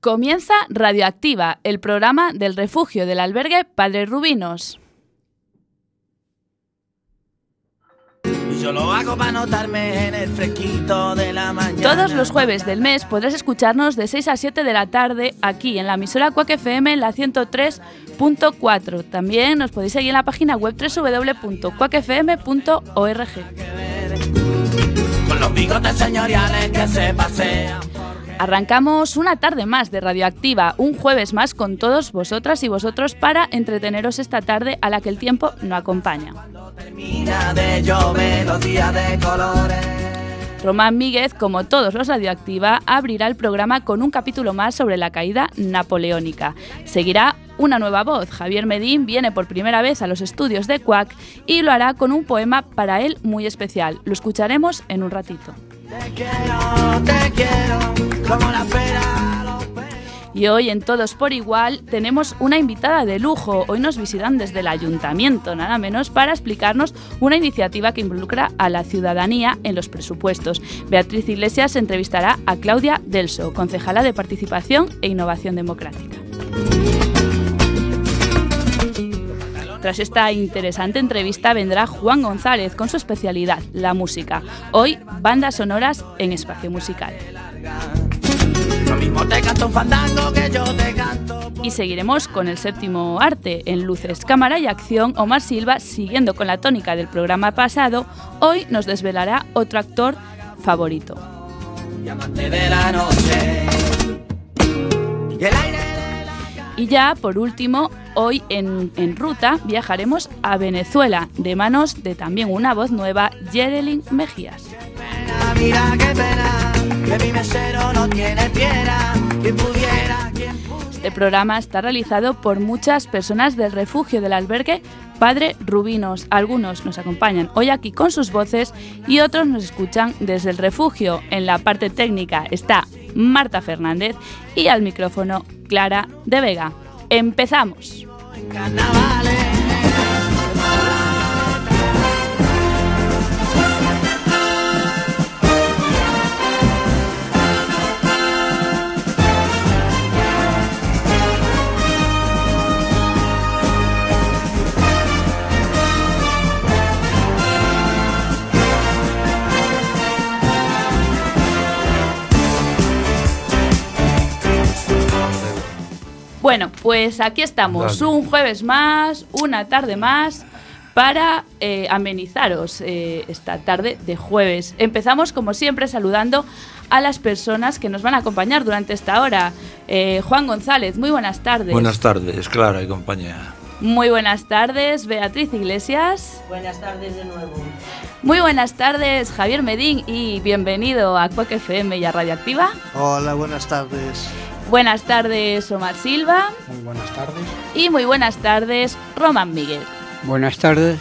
Comienza Radioactiva, el programa del refugio del albergue Padre Rubinos. Yo lo hago para notarme en el fresquito de la mañana. Todos los jueves del mes podrás escucharnos de 6 a 7 de la tarde aquí en la emisora Cuac FM en la 103.4. También nos podéis seguir en la página web www.cuacfm.org. Con los bigotes señoriales que se pasean. Arrancamos una tarde más de Radioactiva, un jueves más con todos vosotras y vosotros para entreteneros esta tarde a la que el tiempo no acompaña. Román Míguez, como todos los Radioactiva, abrirá el programa con un capítulo más sobre la caída napoleónica. Seguirá una nueva voz. Javier Medín viene por primera vez a los estudios de Cuac y lo hará con un poema para él muy especial. Lo escucharemos en un ratito. Te quiero, te quiero, como la pera. Y hoy en Todos por Igual tenemos una invitada de lujo. Hoy nos visitan desde el ayuntamiento, nada menos, para explicarnos una iniciativa que involucra a la ciudadanía en los presupuestos. Beatriz Iglesias entrevistará a Claudia Delso, concejala de Participación e Innovación Democrática. Tras esta interesante entrevista vendrá Juan González con su especialidad, la música. Hoy, bandas sonoras en espacio musical. Y seguiremos con el séptimo arte en luces, cámara y acción. Omar Silva, siguiendo con la tónica del programa pasado, hoy nos desvelará otro actor favorito. De la noche. Y el aire Y ya, por último, hoy en, en ruta viajaremos a Venezuela, de manos de también una voz nueva, Yerelin Mejías. Este programa está realizado por muchas personas del refugio del albergue Padre Rubinos. Algunos nos acompañan hoy aquí con sus voces y otros nos escuchan desde el refugio. En la parte técnica está Marta Fernández y al micrófono Clara de Vega. Empezamos. Bueno, pues aquí estamos, Dale. un jueves más, una tarde más para eh, amenizaros eh, esta tarde de jueves. Empezamos como siempre saludando a las personas que nos van a acompañar durante esta hora. Eh, Juan González, muy buenas tardes. Buenas tardes, Clara y compañía. Muy buenas tardes, Beatriz Iglesias. Buenas tardes de nuevo. Muy buenas tardes, Javier Medín y bienvenido a Cuac FM y a Radioactiva. Hola, buenas tardes. Buenas tardes, Omar Silva. Muy buenas tardes. Y muy buenas tardes, Román Miguel. Buenas tardes.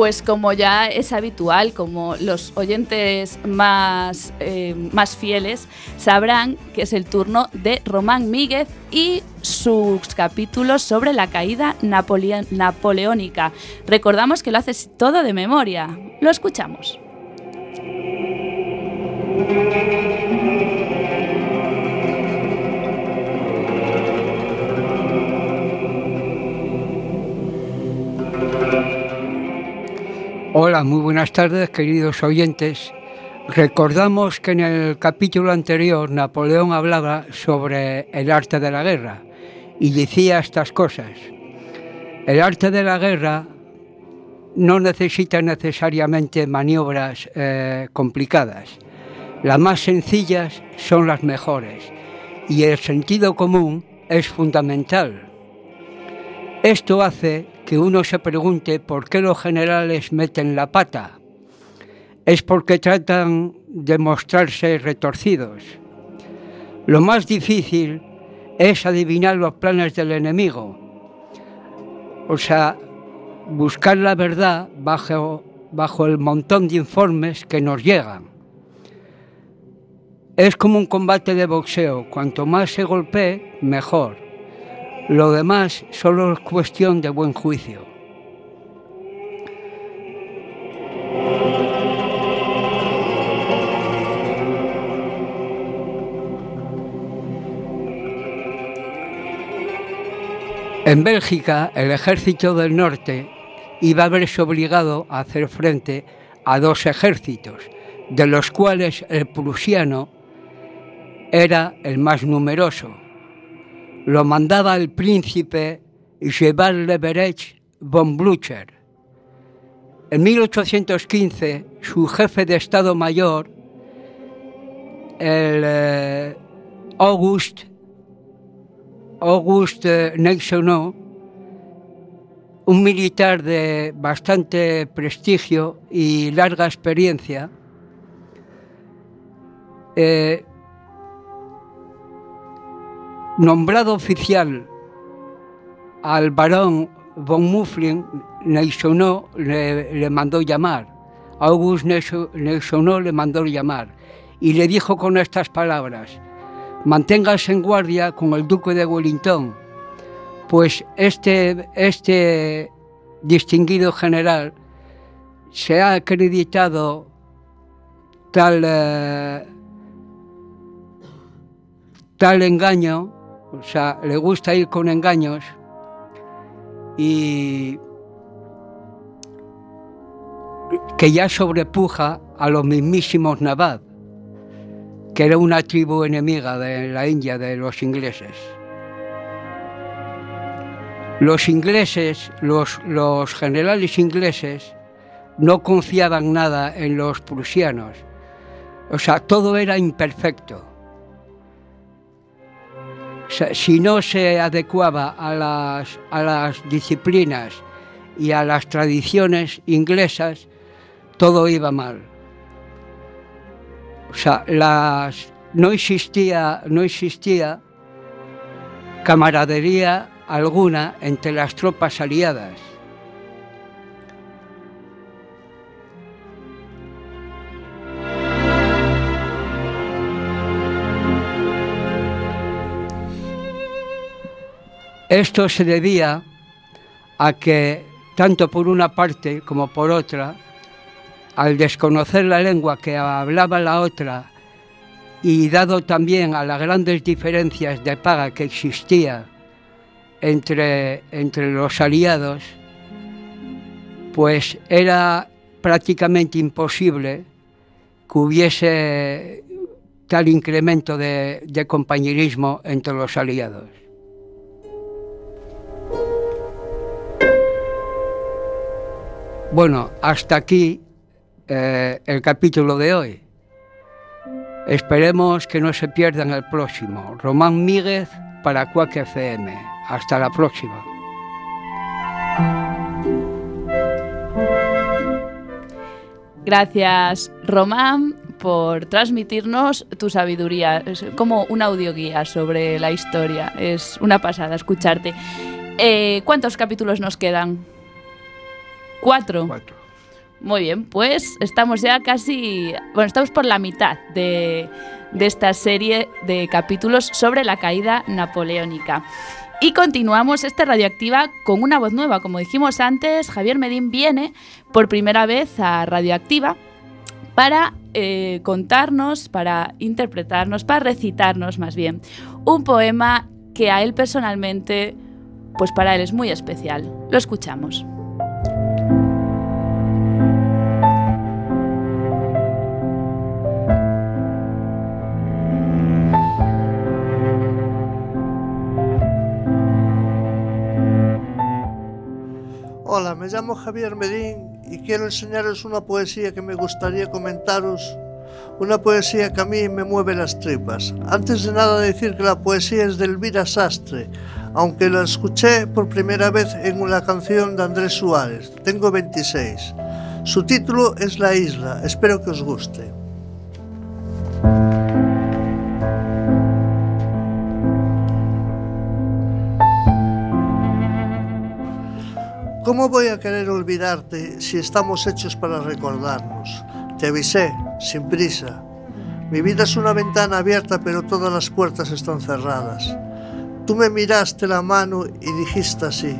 Pues como ya es habitual, como los oyentes más, eh, más fieles sabrán que es el turno de Román Míguez y sus capítulos sobre la caída napoleónica. Recordamos que lo haces todo de memoria. Lo escuchamos. Hola, muy buenas tardes, queridos oyentes. Recordamos que en el capítulo anterior Napoleón hablaba sobre el arte de la guerra y decía estas cosas. El arte de la guerra no necesita necesariamente maniobras eh, complicadas. Las más sencillas son las mejores y el sentido común es fundamental. Esto hace que uno se pregunte por qué los generales meten la pata. Es porque tratan de mostrarse retorcidos. Lo más difícil es adivinar los planes del enemigo. O sea, buscar la verdad bajo, bajo el montón de informes que nos llegan. Es como un combate de boxeo. Cuanto más se golpee, mejor. Lo demás solo es cuestión de buen juicio. En Bélgica, el ejército del norte iba a verse obligado a hacer frente a dos ejércitos, de los cuales el prusiano era el más numeroso. Lo mandaba el príncipe Jeval Leverech von Blücher. En 1815, su jefe de Estado Mayor, el eh, August, August eh, un militar de bastante prestigio y larga experiencia, eh, nombrado oficial al barón von Muffling, Neixonneau le, mandó llamar. August Neixonneau le mandó llamar y le dijo con estas palabras, manténgase en guardia con el duque de Wellington, pues este, este distinguido general se ha acreditado tal, eh, tal engaño, o sea, le gusta ir con engaños y que ya sobrepuja a los mismísimos Nabad, que era una tribu enemiga de la India de los ingleses. Los ingleses, los, los generales ingleses, no confiaban nada en los prusianos. O sea, todo era imperfecto. Si no se adecuaba a las, a las disciplinas y a las tradiciones inglesas, todo iba mal. O sea, las, no existía, no existía camaradería alguna entre las tropas aliadas. Esto se debía a que, tanto por una parte como por otra, al desconocer la lengua que hablaba la otra y dado también a las grandes diferencias de paga que existía entre, entre los aliados, pues era prácticamente imposible que hubiese tal incremento de, de compañerismo entre los aliados. Bueno, hasta aquí eh, el capítulo de hoy. Esperemos que no se pierdan el próximo. Román Míguez para Cuac FM. Hasta la próxima. Gracias, Román, por transmitirnos tu sabiduría. Es como una audioguía sobre la historia. Es una pasada escucharte. Eh, ¿Cuántos capítulos nos quedan? ¿Cuatro? Cuatro. Muy bien, pues estamos ya casi, bueno, estamos por la mitad de, de esta serie de capítulos sobre la caída napoleónica. Y continuamos esta radioactiva con una voz nueva. Como dijimos antes, Javier Medín viene por primera vez a Radioactiva para eh, contarnos, para interpretarnos, para recitarnos más bien, un poema que a él personalmente, pues para él es muy especial. Lo escuchamos. Hola, me llamo Javier Medín y quiero enseñaros una poesía que me gustaría comentaros. Una poesía que a mí me mueve las tripas. Antes de nada decir que la poesía es de Elvira Sastre, aunque la escuché por primera vez en una canción de Andrés Suárez. Tengo 26. Su título es La Isla. Espero que os guste. ¿Cómo voy a querer olvidarte si estamos hechos para recordarnos? Te avisé, sin prisa. Mi vida es una ventana abierta, pero todas las puertas están cerradas. tú me miraste la mano y dijiste así,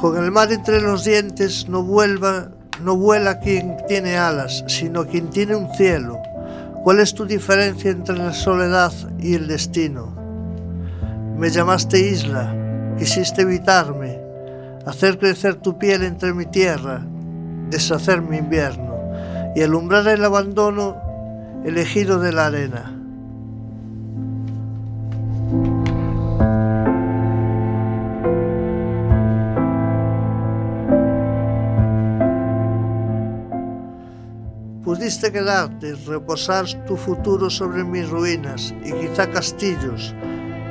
con el mar entre los dientes no vuelva, no vuela quien tiene alas, sino quien tiene un cielo. ¿Cuál es tu diferencia entre la soledad y el destino? Me llamaste isla, quisiste evitarme, hacer crecer tu piel entre mi tierra, deshacer mi invierno y alumbrar el abandono elegido de la arena. Pudiste quedarte, reposar tu futuro sobre mis ruinas y quizá castillos,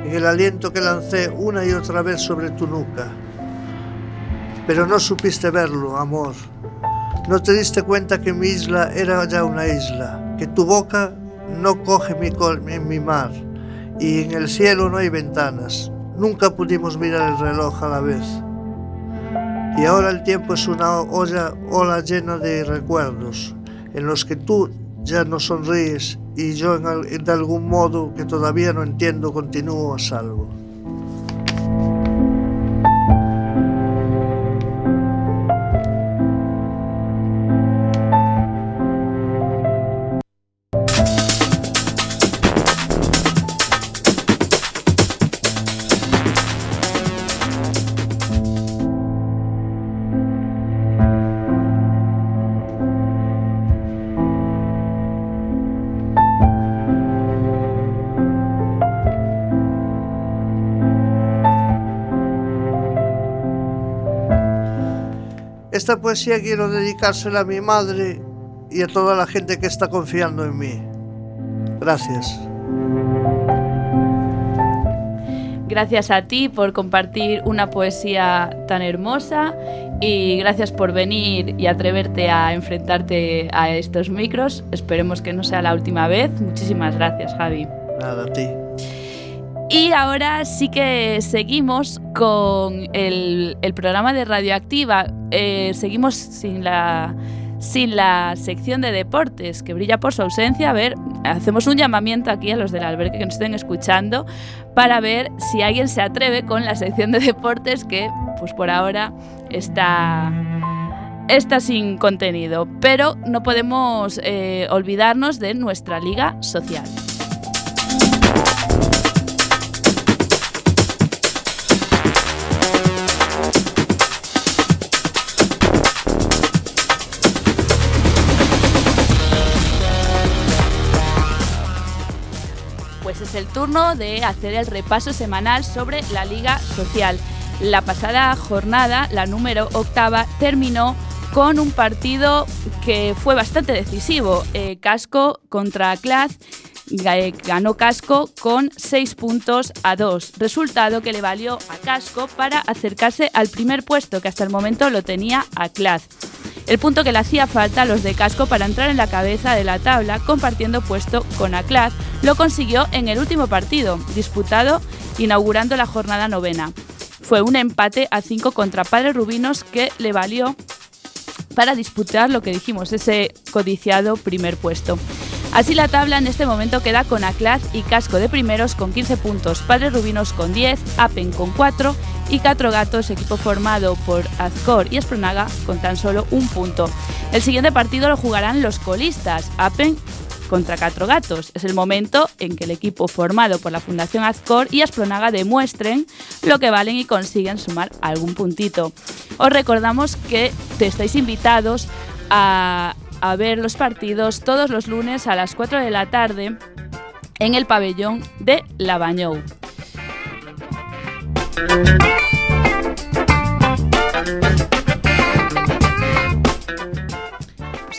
en el aliento que lancé una y otra vez sobre tu nuca. Pero no supiste verlo, amor. No te diste cuenta que mi isla era ya una isla, que tu boca no coge mi en mi mar y en el cielo no hay ventanas. Nunca pudimos mirar el reloj a la vez. Y ahora el tiempo es una olla, ola llena de recuerdos, en los que tú ya no sonríes y yo en, de algún modo que todavía no entiendo continúo a salvo. Esta poesía quiero dedicársela a mi madre y a toda la gente que está confiando en mí. Gracias. Gracias a ti por compartir una poesía tan hermosa y gracias por venir y atreverte a enfrentarte a estos micros. Esperemos que no sea la última vez. Muchísimas gracias, Javi. Nada, a ti. Y ahora sí que seguimos con el, programa de Radioactiva. Eh, seguimos sin la, sin la sección de deportes, que brilla por su ausencia. A ver, hacemos un llamamiento aquí a los del albergue que nos estén escuchando para ver si alguien se atreve con la sección de deportes que, pues por ahora, está está sin contenido, pero no podemos eh, olvidarnos de nuestra liga social. El turno de hacer el repaso semanal sobre la Liga Social. La pasada jornada, la número octava, terminó con un partido que fue bastante decisivo. Eh, Casco contra Claz ganó Casco con 6 puntos a 2, resultado que le valió a Casco para acercarse al primer puesto que hasta el momento lo tenía a Claz el punto que le hacía falta a los de casco para entrar en la cabeza de la tabla compartiendo puesto con Aclaz, lo consiguió en el último partido, disputado inaugurando la jornada novena. Fue un empate a 5 contra Padre Rubinos que le valió para disputar lo que dijimos, ese codiciado primer puesto. Así la tabla en este momento queda con Aclaz y Casco de primeros con 15 puntos, Padre Rubinos con 10, Apen con 4 y Cuatro Gatos, equipo formado por Azcor y Espronaga, con tan solo un punto. El siguiente partido lo jugarán los colistas, Apen contra Cuatro Gatos. Es el momento en que el equipo formado por la Fundación Azcor y Aspronaga demuestren lo que valen y consiguen sumar algún puntito. Os recordamos que te estáis invitados a, a ver los partidos todos los lunes a las 4 de la tarde en el pabellón de Lavañou.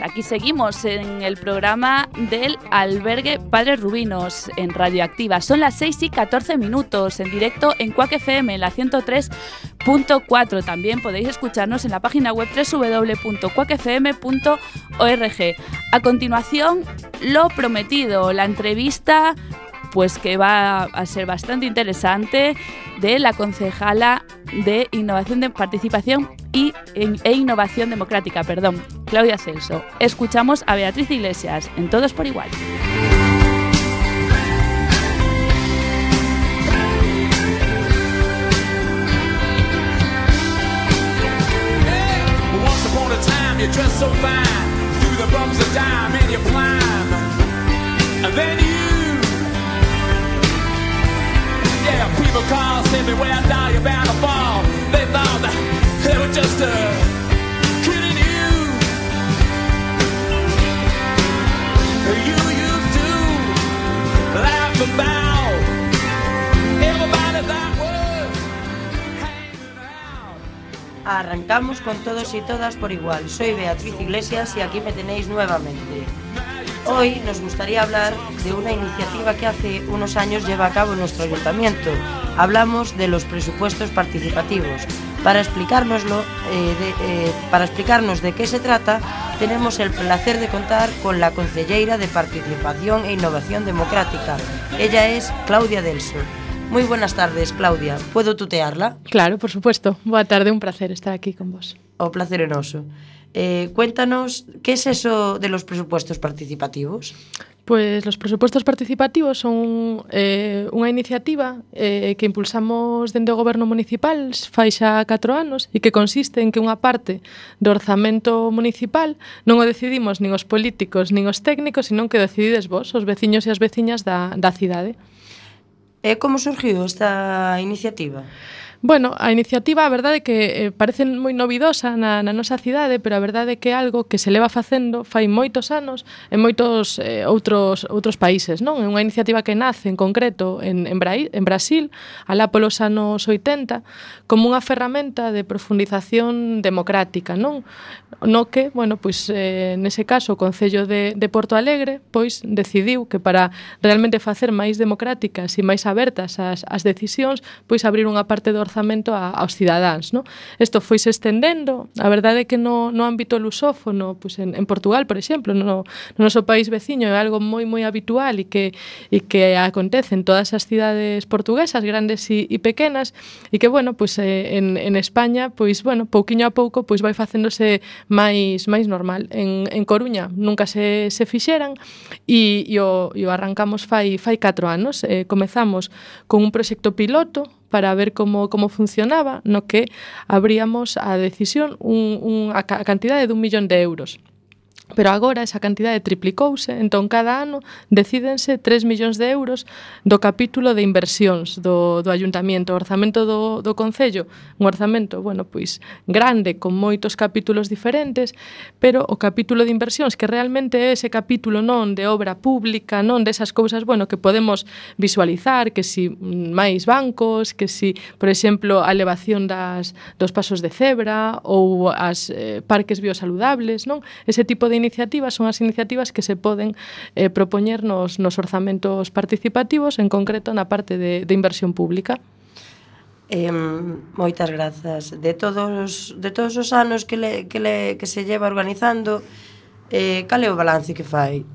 Aquí seguimos en el programa del albergue Padres Rubinos en Radioactiva. Son las 6 y 14 minutos en directo en Cuac FM, la 103.4. También podéis escucharnos en la página web www.cuacfm.org. A continuación, lo prometido, la entrevista pues que va a ser bastante interesante, de la concejala de Innovación de Participación y, e Innovación Democrática, perdón, Claudia Celso. Escuchamos a Beatriz Iglesias en Todos por Igual. Were just kidding you. Arrancamos con todos y todas por igual. Soy Beatriz Iglesias y aquí me tenéis nuevamente. Hoy nos gustaría hablar de una iniciativa que hace unos años lleva a cabo nuestro ayuntamiento. Hablamos de los presupuestos participativos. Para explicárnoslo, eh, de, eh, para explicarnos de qué se trata, tenemos el placer de contar con la concelleira de Participación e Innovación Democrática. Ella es Claudia Delso. Muy buenas tardes, Claudia. ¿Puedo tutearla? Claro, por supuesto. Boa tarde, un placer estar aquí con vos. O placer enoso. Eh, cuéntanos, ¿qué es eso de los presupuestos participativos? Pues los presupuestos participativos son eh, unha iniciativa eh, que impulsamos dende o goberno municipal fai xa 4 anos e que consiste en que unha parte do orzamento municipal non o decidimos nin os políticos nin os técnicos, senón que decidides vos, os veciños e as veciñas da, da cidade. E como surgiu esta iniciativa? Pois Bueno, a iniciativa a verdade é que eh, parece moi novidosa na, na nosa cidade, pero a verdade é que é algo que se leva facendo fai moitos anos en moitos eh, outros outros países, non? É unha iniciativa que nace en concreto en, en, Bra en Brasil, alá polos anos 80, como unha ferramenta de profundización democrática, non? No que, bueno, pois eh, nese caso o Concello de, de Porto Alegre pois decidiu que para realmente facer máis democráticas e máis abertas as, as decisións, pois abrir unha parte do desprazamento a, aos cidadáns. No? Isto foi se estendendo, a verdade é que no, no ámbito lusófono, pues en, en Portugal, por exemplo, no, no noso país veciño é algo moi moi habitual e que, e que acontece en todas as cidades portuguesas, grandes e, e pequenas, e que, bueno, pues, eh, en, en España, pois, pues, bueno, pouquiño a pouco, pois pues, vai facéndose máis máis normal. En, en Coruña nunca se, se fixeran e, e, o, e o arrancamos fai, fai 4 anos. Eh, comezamos con un proxecto piloto para ver como, como funcionaba, no que abríamos a decisión un, un, a cantidade dun millón de euros. Pero agora esa cantidade triplicouse, entón cada ano decídense 3 millóns de euros do capítulo de inversións do, do ayuntamiento, o orzamento do, do Concello, un orzamento, bueno, pois, grande, con moitos capítulos diferentes, pero o capítulo de inversións, que realmente é ese capítulo non de obra pública, non desas cousas, bueno, que podemos visualizar, que si máis bancos, que si, por exemplo, a elevación das, dos pasos de cebra ou as eh, parques biosaludables, non? Ese tipo de de iniciativas son as iniciativas que se poden eh, propoñer nos, nos orzamentos participativos, en concreto na parte de, de inversión pública. Eh, moitas grazas. De todos, de todos os anos que, le, que, le, que se lleva organizando, eh, cal é o balance que fai?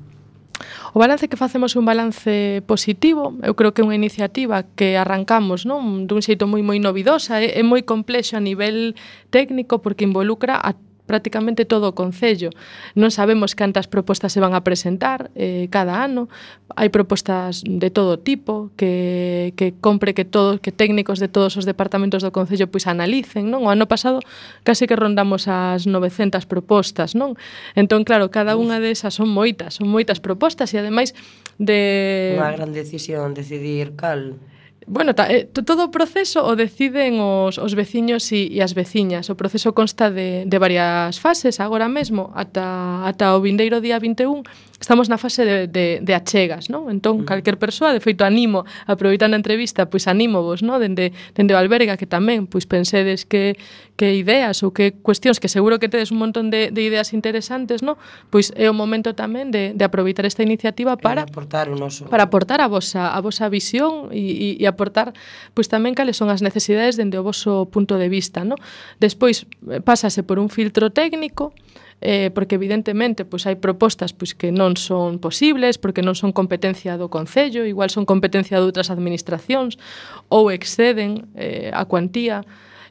O balance que facemos é un balance positivo, eu creo que é unha iniciativa que arrancamos non dun xeito moi moi novidosa, é, é moi complexo a nivel técnico porque involucra a prácticamente todo o Concello. Non sabemos cantas propostas se van a presentar eh, cada ano. Hai propostas de todo tipo que, que compre que todos que técnicos de todos os departamentos do Concello pois analicen. Non? O ano pasado case que rondamos as 900 propostas. non Entón, claro, cada unha desas son moitas, son moitas propostas e ademais de... Unha gran decisión decidir cal Bueno, ta, eh, todo o proceso o deciden os, os veciños e, e as veciñas. O proceso consta de, de varias fases agora mesmo, ata, ata o vindeiro día 21 estamos na fase de, de, de achegas, non? Entón, calquer persoa, de feito, animo, aproveitando a entrevista, pois anímovos, non? Dende, dende o alberga, que tamén, pois pensedes que, que ideas ou que cuestións, que seguro que tedes un montón de, de ideas interesantes, non? Pois é o momento tamén de, de aproveitar esta iniciativa para... aportar o noso... Para aportar a vosa, a vosa visión e, e, e aportar, pois tamén, cales son as necesidades dende o voso punto de vista, non? Despois, eh, pásase por un filtro técnico, eh, porque evidentemente pois hai propostas pois que non son posibles, porque non son competencia do Concello, igual son competencia de outras administracións, ou exceden eh, a cuantía,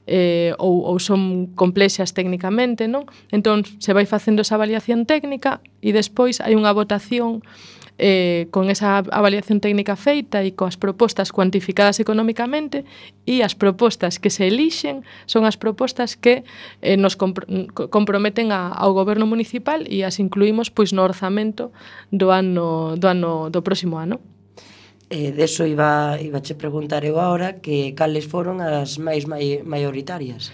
eh, ou, ou son complexas técnicamente, non? Entón, se vai facendo esa avaliación técnica e despois hai unha votación eh, con esa avaliación técnica feita e coas propostas cuantificadas económicamente e as propostas que se elixen son as propostas que eh, nos compr comprometen a, ao goberno municipal e as incluímos pois no orzamento do ano do ano do próximo ano. Eh, deso iba, iba che preguntar eu agora que cales foron as máis mai, maioritarias.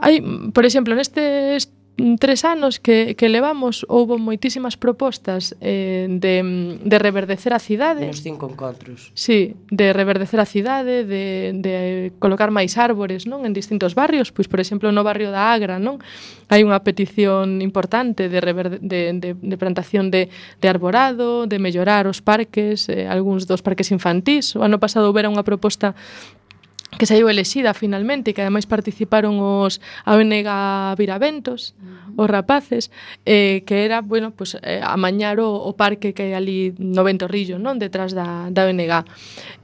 Hai, por exemplo, neste Mm, tres anos que, que levamos houbo moitísimas propostas eh, de, de reverdecer a cidade. Nos cinco encontros. Sí, de reverdecer a cidade, de, de colocar máis árbores non en distintos barrios. Pois, por exemplo, no barrio da Agra non hai unha petición importante de, reverde, de, de, de plantación de, de arborado, de mellorar os parques, eh, algúns dos parques infantís. O ano pasado houbera unha proposta que saiu elexida finalmente e que ademais participaron os a ONG Viraventos, mm os rapaces, eh, que era, bueno, pues, eh, amañar o, o parque que hai ali no Ventorrillo, non? Detrás da, da ONG.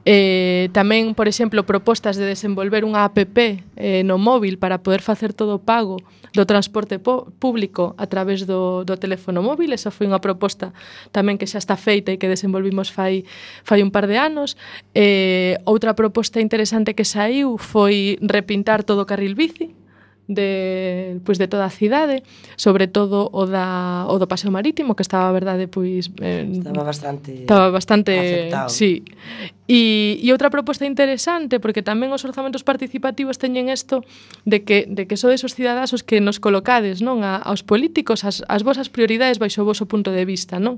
Eh, tamén, por exemplo, propostas de desenvolver unha app eh, no móvil para poder facer todo o pago do transporte público a través do, do teléfono móvil. Esa foi unha proposta tamén que xa está feita e que desenvolvimos fai, fai un par de anos. Eh, outra proposta interesante que saiu foi repintar todo o carril bici, de, pois, de toda a cidade, sobre todo o da o do paseo marítimo que estaba, a verdade, pois eh, estaba bastante estaba bastante Aceptado. Sí. E, e outra proposta interesante, porque tamén os orzamentos participativos teñen isto de que, de que sodes os cidadás os que nos colocades non a, aos políticos as, as vosas prioridades baixo o voso punto de vista. non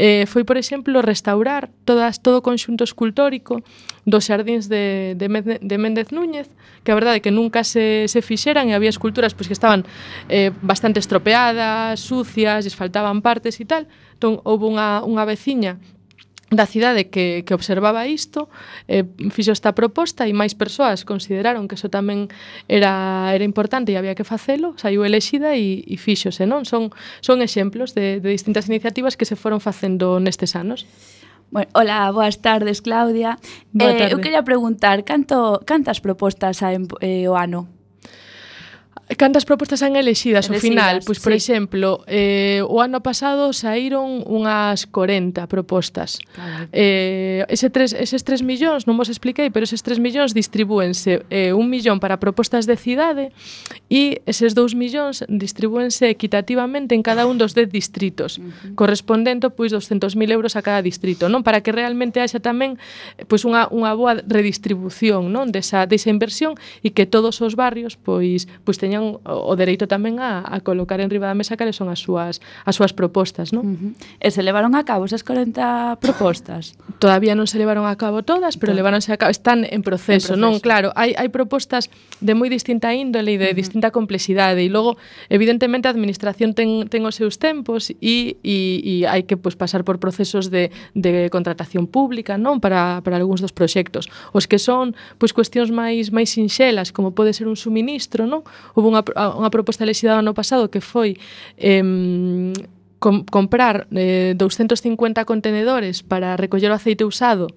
eh, Foi, por exemplo, restaurar todas, todo o conxunto escultórico dos xardíns de, de, de Méndez Núñez, que a verdade é que nunca se, se fixeran e había esculturas pois, que estaban eh, bastante estropeadas, sucias, lles faltaban partes e tal. Entón, houve unha, unha veciña da cidade que, que observaba isto eh, fixo esta proposta e máis persoas consideraron que iso tamén era, era importante e había que facelo saiu elexida e, e fixose non? Son, son exemplos de, de distintas iniciativas que se foron facendo nestes anos Bueno, hola, boas tardes, Claudia. Boa tarde. eh, eu quería preguntar, canto cantas propostas hai eh, o ano? Eh, cantas propostas han elexidas, elexidas ao final? Pois, por sí. exemplo, eh, o ano pasado saíron unhas 40 propostas. Claro. Eh, ese tres, eses 3 millóns, non vos expliquei, pero eses 3 millóns distribúense eh, un millón para propostas de cidade e eses 2 millóns distribúense equitativamente en cada un dos 10 distritos, uh -huh. correspondendo pois 200.000 euros a cada distrito, non? Para que realmente haxa tamén pois unha, unha boa redistribución, non? Desa, desa inversión e que todos os barrios pois pois teñan terían o dereito tamén a, a colocar en riba da mesa cales son as súas as súas propostas, non? Uh -huh. E se levaron a cabo esas 40 propostas? Todavía non se levaron a cabo todas, pero claro. levaronse a cabo, están en proceso, en proceso. non? Claro, hai hai propostas de moi distinta índole e de uh -huh. distinta complexidade e logo evidentemente a administración ten ten os seus tempos e e, e hai que pues, pasar por procesos de de contratación pública, non? Para para algúns dos proxectos. Os que son pois pues, cuestións máis máis sinxelas, como pode ser un suministro, non? Houve unha, unha proposta elexida ano pasado que foi eh, com, comprar eh, 250 contenedores para recoller o aceite usado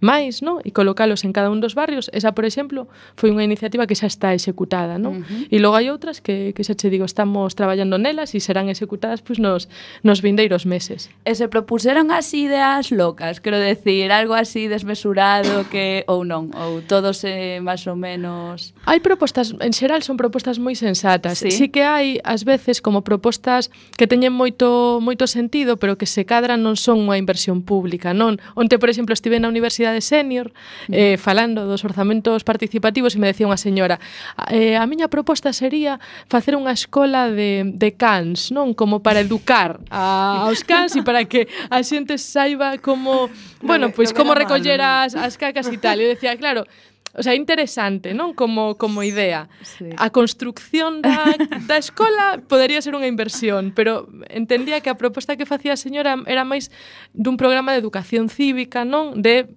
máis, no? e colocalos en cada un dos barrios. Esa, por exemplo, foi unha iniciativa que xa está executada. No? Uh -huh. E logo hai outras que, que xa che digo, estamos traballando nelas e serán executadas pois, nos, nos vindeiros meses. E se propuseron as ideas locas, quero decir, algo así desmesurado que ou non, ou todos eh, máis ou menos... Hai propostas, en xeral son propostas moi sensatas. Sí, sí que hai, ás veces, como propostas que teñen moito moito sentido, pero que se cadran non son unha inversión pública, non? Onte, por exemplo, estive na Universidade de senior eh, falando dos orzamentos participativos e me decía unha señora eh, a miña proposta sería facer unha escola de, de cans, non? Como para educar a, aos cans e para que a xente saiba como, bueno, pois pues, como recoller as, as cacas e tal. E decía, claro, O sea, interesante, non? Como, como idea. Sí. A construcción da, da escola podería ser unha inversión, pero entendía que a proposta que facía a señora era máis dun programa de educación cívica, non? De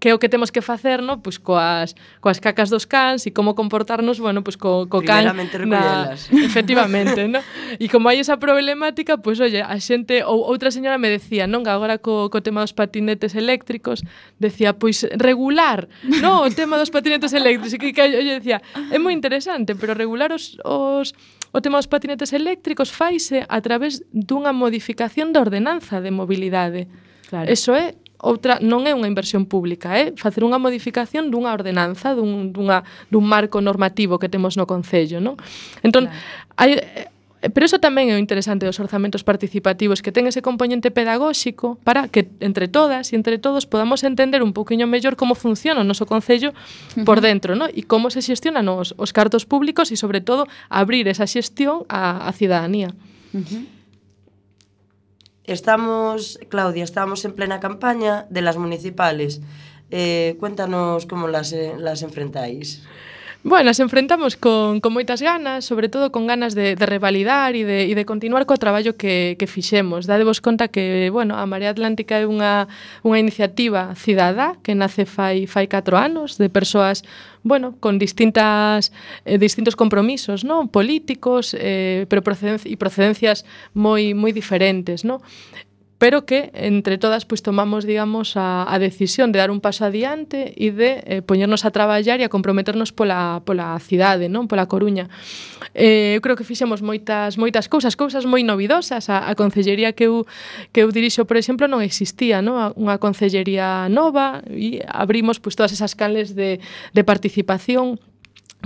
que é o que temos que facer, no? pois coas, coas cacas dos cans e como comportarnos, bueno, pois co, co can... Na, efectivamente, no? E como hai esa problemática, pois, oye, a xente... Ou, outra señora me decía, non, agora co, co tema dos patinetes eléctricos, decía, pois, regular, no, o tema dos patinetes eléctricos. E que, que, oye, decía, é moi interesante, pero regular os, os O tema dos patinetes eléctricos faise a través dunha modificación da ordenanza de mobilidade. Claro. Eso é outra non é unha inversión pública, é facer unha modificación dunha ordenanza, dun, dunha, dun marco normativo que temos no Concello. Non? Entón, claro. hai, eh, Pero eso tamén é o interesante dos orzamentos participativos que ten ese componente pedagóxico para que entre todas e entre todos podamos entender un poquinho mellor como funciona o noso Concello por dentro no? e como se xestionan os, os cartos públicos e, sobre todo, abrir esa xestión á, á cidadanía. Uh -huh. Estamos, Claudia, estamos en plena campaña de las municipales. Eh, cuéntanos cómo las, eh, las enfrentáis. Bueno, nos enfrentamos con, con moitas ganas, sobre todo con ganas de, de revalidar e de, e de continuar co traballo que, que fixemos. Dadevos conta que, bueno, a Marea Atlántica é unha, unha iniciativa cidadá que nace fai, fai 4 anos de persoas bueno, con distintas eh, distintos compromisos, ¿no? políticos, eh, pero procedencias, e procedencias moi moi diferentes, ¿no? pero que entre todas pois tomamos, digamos, a, a decisión de dar un paso adiante e de eh, poñernos a traballar e a comprometernos pola, pola cidade, non pola Coruña. Eh, eu creo que fixemos moitas moitas cousas, cousas moi novidosas. A, a concellería que eu, que eu dirixo, por exemplo, non existía, non? Unha concellería nova e abrimos pois, todas esas canles de, de participación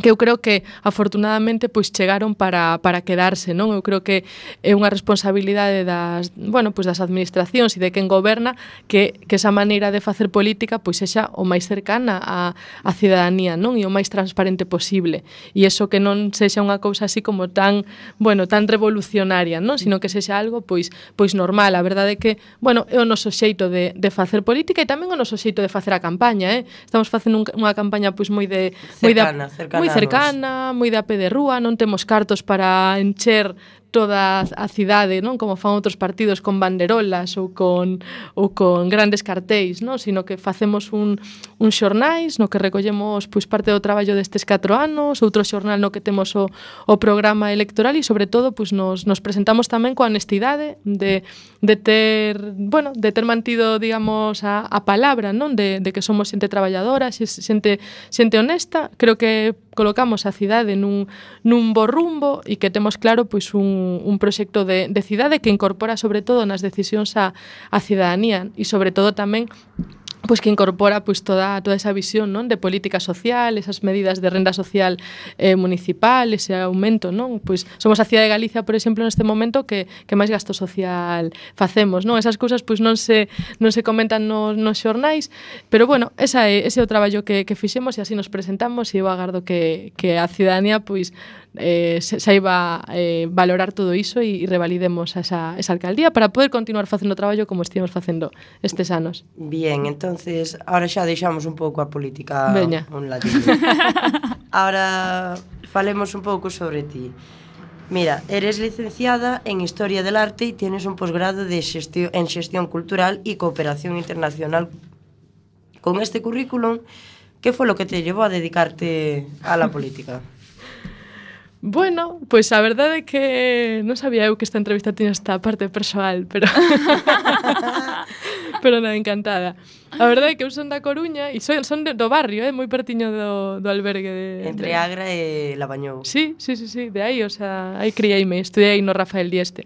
que eu creo que afortunadamente pois chegaron para para quedarse, non? Eu creo que é unha responsabilidade das, bueno, pois das administracións e de quen goberna que que esa maneira de facer política pois sexa o máis cercana á á cidadanía, non? E o máis transparente posible. E eso que non sexa unha cousa así como tan, bueno, tan revolucionaria, non? Sino que sexa algo pois pois normal. A verdade é que, bueno, é o noso xeito de de facer política e tamén o noso xeito de facer a campaña, eh? Estamos facendo un, unha campaña pois moi de cercana, moi de cercana moi cercana, moi de a pé de rúa, non temos cartos para encher toda a cidade, non? Como fan outros partidos con banderolas ou con ou con grandes cartéis, non, sino que facemos un un xornais no que recollemos pois parte do traballo destes 4 anos, outro xornal no que temos o o programa electoral e sobre todo pois nos nos presentamos tamén coa honestidade de de ter, bueno, de ter mantido, digamos, a a palabra, non, de de que somos xente traballadora, xente xente honesta, creo que colocamos a cidade nun nun bo rumbo e que temos claro pois un un, un proxecto de, de cidade que incorpora sobre todo nas decisións a, a cidadanía e sobre todo tamén pois que incorpora pois toda toda esa visión, non, de política social, esas medidas de renda social eh, municipal, ese aumento, non? Pois somos a cidade de Galicia, por exemplo, neste momento que que máis gasto social facemos, non? Esas cousas pois non se non se comentan nos nos xornais, pero bueno, esa é ese é o traballo que que fixemos e así nos presentamos e eu agardo que que a cidadanía pois eh, saiba eh, valorar todo iso e, e revalidemos esa, esa alcaldía para poder continuar facendo o traballo como estivemos facendo estes anos. Bien, entonces, ahora xa deixamos un pouco a política Veña. un ladinho. ahora falemos un pouco sobre ti. Mira, eres licenciada en Historia del Arte e tienes un posgrado de xestión, en Xestión Cultural e Cooperación Internacional. Con este currículum, que foi lo que te llevou a dedicarte a la política? Bueno, pois a verdade é que non sabía eu que esta entrevista tiña esta parte persoal, pero pero na encantada. A verdade é que eu son da Coruña e son, son de, do barrio, é eh, moi pertiño do, do albergue de Entre de... Agra e Labañou. Sí, sí, sí, sí, de aí, o sea, aí criei-me, estudiei no Rafael Dieste.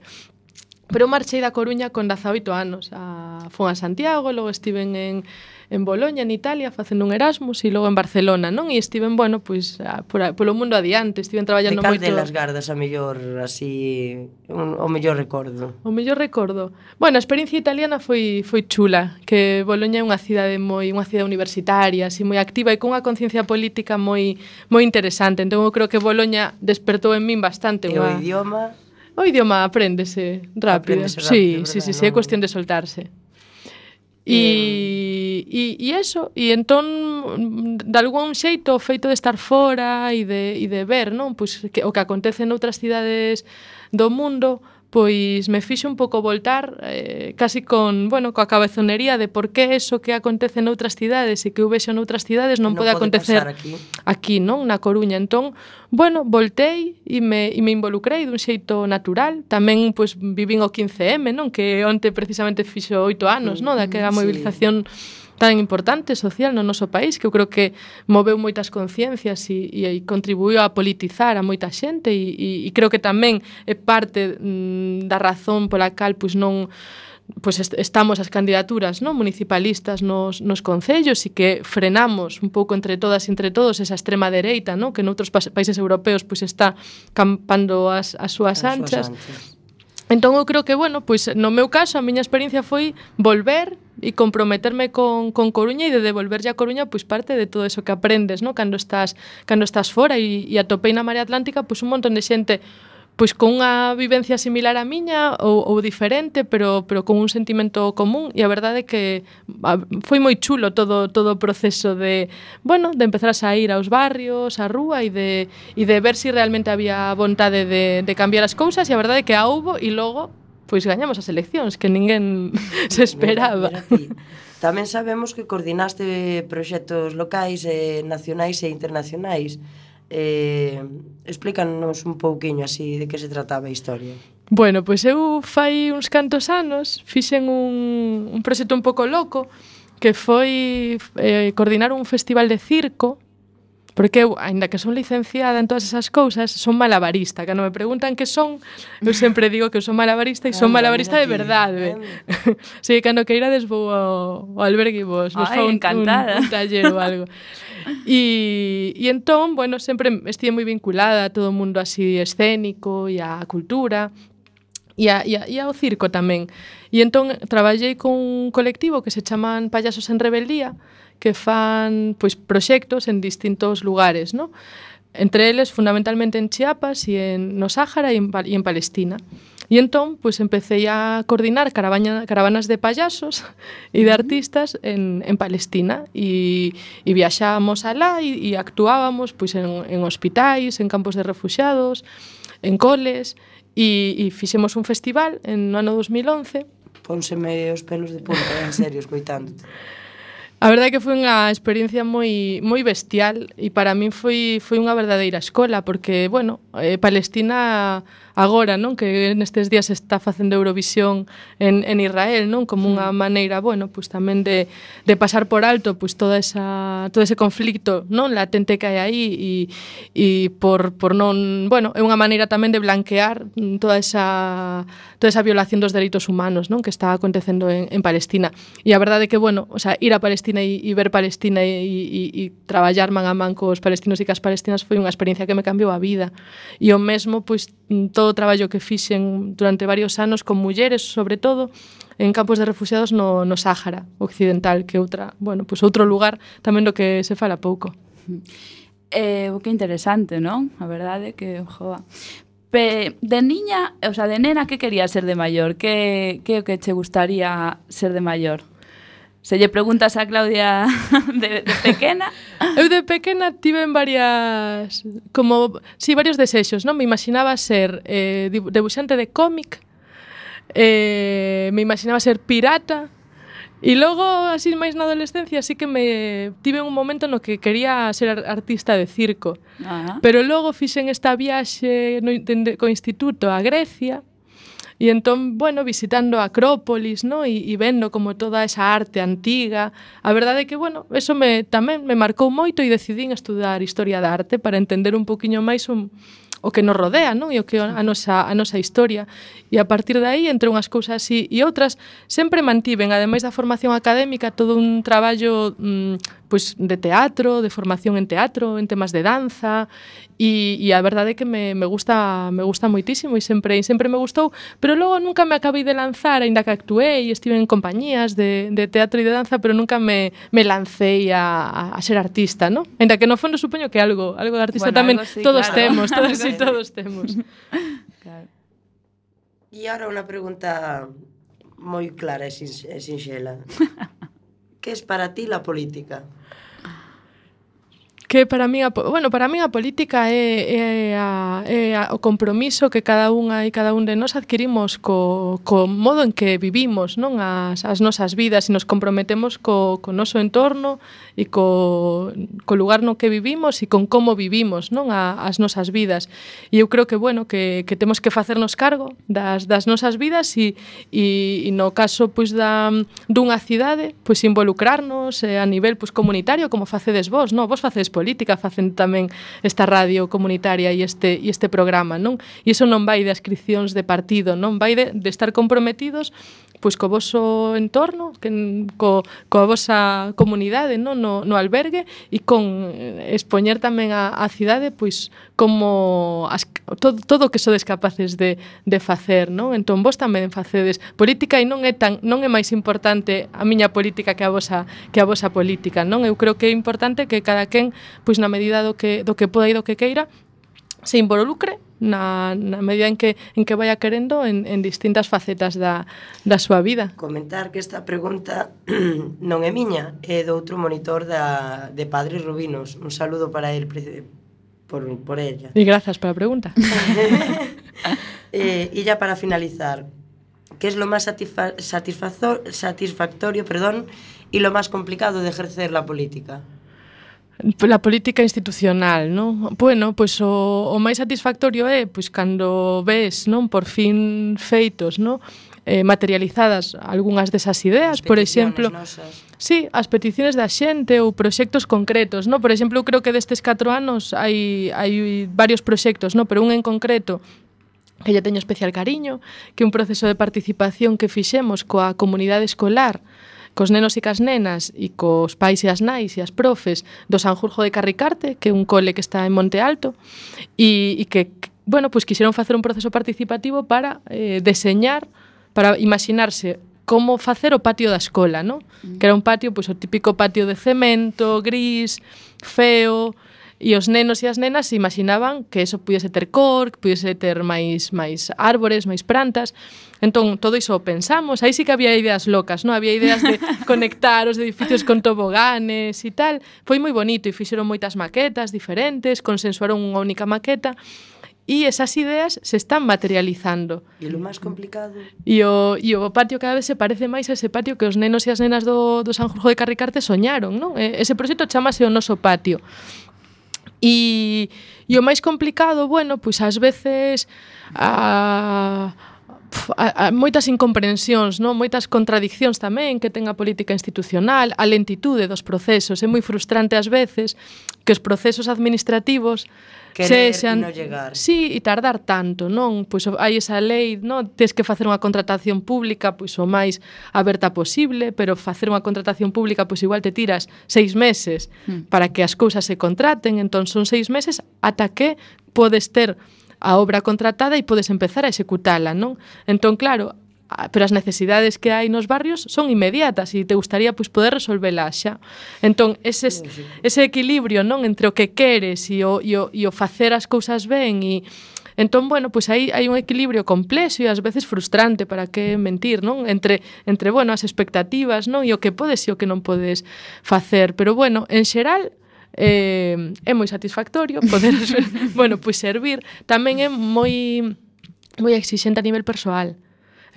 Pero marchei da Coruña con 18 anos a Fon a Santiago, logo estiven en en Boloña, en Italia, facendo un Erasmus e logo en Barcelona, non? E estiven, bueno, pois a, por, a, polo mundo adiante, estiven traballando moito. De cal moito... gardas a mellor así un, o mellor recordo? O mellor recordo. Bueno, a experiencia italiana foi foi chula, que Boloña é unha cidade moi unha cidade universitaria, así moi activa e cunha conciencia política moi moi interesante. Entón eu creo que Boloña despertou en min bastante unha... O idioma o idioma apréndese rápido. Apréndese rápido sí, sí, sí, sí, é cuestión de soltarse. E, eh, e, e eso, e entón, de algún xeito, o feito de estar fora e de, e de ver, non? Pois, que, o que acontece noutras cidades do mundo, pois me fixo un pouco voltar eh, casi con, bueno, coa cabezonería de por que eso que acontece noutras cidades e que eu vexo noutras cidades non, non pode, pode acontecer aquí, aquí non? na Coruña. Entón, bueno, voltei e me, e me involucrei dun xeito natural. Tamén, pois, vivín o 15M, non? Que onte precisamente fixo oito anos, mm, non? Daquela movilización sí tan importante social no noso país que eu creo que moveu moitas conciencias e, e, e contribuiu a politizar a moita xente e, e, e creo que tamén é parte mm, da razón pola cal pois non pois est estamos as candidaturas non municipalistas nos, nos concellos e que frenamos un pouco entre todas e entre todos esa extrema dereita non? que noutros pa países europeos pois está campando as, as súas as anchas. Súas anchas Entón eu creo que, bueno, pois no meu caso a miña experiencia foi volver e comprometerme con, con Coruña e de devolverlle a Coruña pois parte de todo eso que aprendes, no? Cando estás cando estás fora e, e atopei na Marea Atlántica pois un montón de xente pois con unha vivencia similar á miña ou, ou diferente, pero pero con un sentimento común e a verdade é que a, foi moi chulo todo todo o proceso de, bueno, de empezar a sair aos barrios, á rúa e de e de ver se si realmente había vontade de de cambiar as cousas e a verdade é que a houbo e logo pois gañamos as eleccións que ninguén se esperaba. Mira, mira Tamén sabemos que coordinaste proxectos locais, eh, nacionais e internacionais eh, explícanos un pouquiño así de que se trataba a historia. Bueno, pois eu fai uns cantos anos fixen un, un proxecto un pouco loco que foi eh, coordinar un festival de circo Porque eu, aínda que son licenciada en todas esas cousas, son malabarista. Cando me preguntan que son, eu sempre digo que eu son malabarista e son malabarista de verdade. sí, cando queirades vou ao, ao albergue vos, nos fa un, un, un taller ou algo. E, e entón, bueno, sempre estive moi vinculada a todo o mundo así escénico e a cultura e, a, e, a, e ao circo tamén. E entón traballei con un colectivo que se chaman Payasos en Rebeldía, que fan pois proxectos en distintos lugares, ¿no? entre eles fundamentalmente en Chiapas e en no Sáhara e en, e en Palestina. E entón, pois empecé a coordinar caravaña, caravanas de payasos e de artistas en, en Palestina e, e viaxábamos alá e, e actuábamos pois en, en hospitais, en campos de refugiados, en coles e, e fixemos un festival en no ano 2011. Pónseme os pelos de punta, en serio, escoitándote. A verdade é que foi unha experiencia moi moi bestial e para min foi foi unha verdadeira escola porque, bueno, eh, Palestina agora, non? Que nestes días está facendo Eurovisión en, en Israel, non? Como unha mm. maneira, bueno, pois tamén de, de pasar por alto pois toda esa, todo ese conflicto, non? Latente que hai aí e, e por, por non... Bueno, é unha maneira tamén de blanquear toda esa, toda esa violación dos dereitos humanos, non? Que está acontecendo en, en Palestina. E a verdade é que, bueno, o sea, ir a Palestina e, e ver Palestina e, e, e traballar man a man cos palestinos e cas palestinas foi unha experiencia que me cambiou a vida. E o mesmo, pois, Mm, todo o traballo que fixen durante varios anos con mulleres, sobre todo, en campos de refugiados no, no Sáhara Occidental, que outra, bueno, pues outro lugar tamén do que se fala pouco. Eh, que interesante, non? A verdade que, joa. Pe, de niña, o sea, de nena, que querías ser de maior? Que, que o que che gustaría ser de maior? Se lle preguntas a Claudia de, de pequena. Eu de pequena tive en varias como si sí, varios desexos, non? Me imaginaba ser eh debuxante de cómic. Eh, me imaginaba ser pirata. E logo, así máis na adolescencia, así que me tive un momento no que quería ser artista de circo. Ajá. Pero logo fixen esta viaxe no, de, co instituto a Grecia E entón, bueno, visitando a Acrópolis, no? E, e vendo como toda esa arte antiga, a verdade é que, bueno, eso me, tamén me marcou moito e decidín estudar Historia da Arte para entender un poquinho máis un, o que nos rodea, non? E o que a nosa, a nosa historia. E a partir de aí, entre unhas cousas e, e outras, sempre mantiven, ademais da formación académica, todo un traballo mm, pois, de teatro, de formación en teatro, en temas de danza e, e a verdade é que me, me gusta me gusta moitísimo e sempre e sempre me gustou, pero logo nunca me acabei de lanzar, aínda que actuei e estive en compañías de, de teatro e de danza, pero nunca me, me lancei a, a, a ser artista, ¿no? Aínda que no fondo supoño que algo, algo de artista bueno, tamén sí, todos claro. temos, todos e todos temos. claro. E agora unha pregunta moi clara e sinxela. que es para ti la política? que para min a, bueno, para min a política é, é, a, é a, o compromiso que cada unha e cada un de nós adquirimos co, co modo en que vivimos non? As, as nosas vidas e nos comprometemos co, co noso entorno e co, co lugar no que vivimos e con como vivimos non? A, as nosas vidas. E eu creo que bueno que, que temos que facernos cargo das, das nosas vidas e, e, e no caso pois, da, dunha cidade pois involucrarnos eh, a nivel pois, comunitario como facedes vos non? vos facedes política facendo tamén esta radio comunitaria e este, e este programa, non? E iso non vai de ascripcións de partido, non? Vai de, de estar comprometidos pois co voso entorno, que co, coa vosa comunidade, non? No, no albergue e con eh, expoñer tamén a, a cidade pois como as, todo, todo que sodes capaces de, de facer, non? Entón vos tamén facedes política e non é tan non é máis importante a miña política que a vosa que a vosa política, non? Eu creo que é importante que cada quen pois na medida do que, do que poda e do que queira, se involucre na, na medida en que, en que vaya querendo en, en distintas facetas da, da súa vida. Comentar que esta pregunta non é miña, é do outro monitor da, de Padre Rubinos. Un saludo para el por, por ella. E grazas pola pregunta. eh, e ya para finalizar, que es lo más satisfa satisfactorio, satisfactorio perdón, y lo más complicado de ejercer la política? Pola política institucional, non? Bueno, pois o, o máis satisfactorio é pois cando ves, non, por fin feitos, non? Eh, materializadas algunhas desas ideas, por exemplo, nosas. Sí, as peticiones da xente ou proxectos concretos, non? Por exemplo, eu creo que destes 4 anos hai hai varios proxectos, non, pero un en concreto que lle teño especial cariño, que é un proceso de participación que fixemos coa comunidade escolar cos nenos e cas nenas e cos pais e as nais e as profes do Sanjurjo de Carricarte, que é un cole que está en Monte Alto, e, e que, bueno, pois pues, quixeron facer un proceso participativo para eh, deseñar, para imaginarse como facer o patio da escola, ¿no? Mm. Que era un patio, pois, pues, o típico patio de cemento, gris, feo, E os nenos e as nenas se imaginaban que eso pudiese ter cor, que pudiese ter máis máis árbores, máis plantas. Entón, todo iso o pensamos. Aí sí que había ideas locas, non? Había ideas de conectar os edificios con toboganes e tal. Foi moi bonito e fixeron moitas maquetas diferentes, consensuaron unha única maqueta e esas ideas se están materializando. E o máis complicado. E o, e o patio cada vez se parece máis a ese patio que os nenos e as nenas do, do Sanjurjo de Carricarte soñaron, non? Ese proxecto chamase o noso patio. E, e o máis complicado, bueno, pois ás veces a, a, a, moitas incomprensións, non? moitas contradiccións tamén que ten a política institucional, a lentitude dos procesos. É moi frustrante ás veces que os procesos administrativos Querer sexan, e llegar. Sí, e tardar tanto, non? Pois hai esa lei, non? Tes que facer unha contratación pública, pois o máis aberta posible, pero facer unha contratación pública, pois igual te tiras seis meses mm. para que as cousas se contraten, entón son seis meses ata que podes ter a obra contratada e podes empezar a executala, non? Entón, claro, pero as necesidades que hai nos barrios son inmediatas e te gustaría pois poder resolvelas xa. Entón, ese ese equilibrio, non, entre o que queres e o e o, e o facer as cousas ben e Entón, bueno, pois aí hai un equilibrio complexo e ás veces frustrante, para que mentir, non? Entre, entre bueno, as expectativas, non? E o que podes e o que non podes facer. Pero, bueno, en xeral, eh, é moi satisfactorio poder bueno, pois pues, servir. Tamén é moi moi exixente a nivel persoal.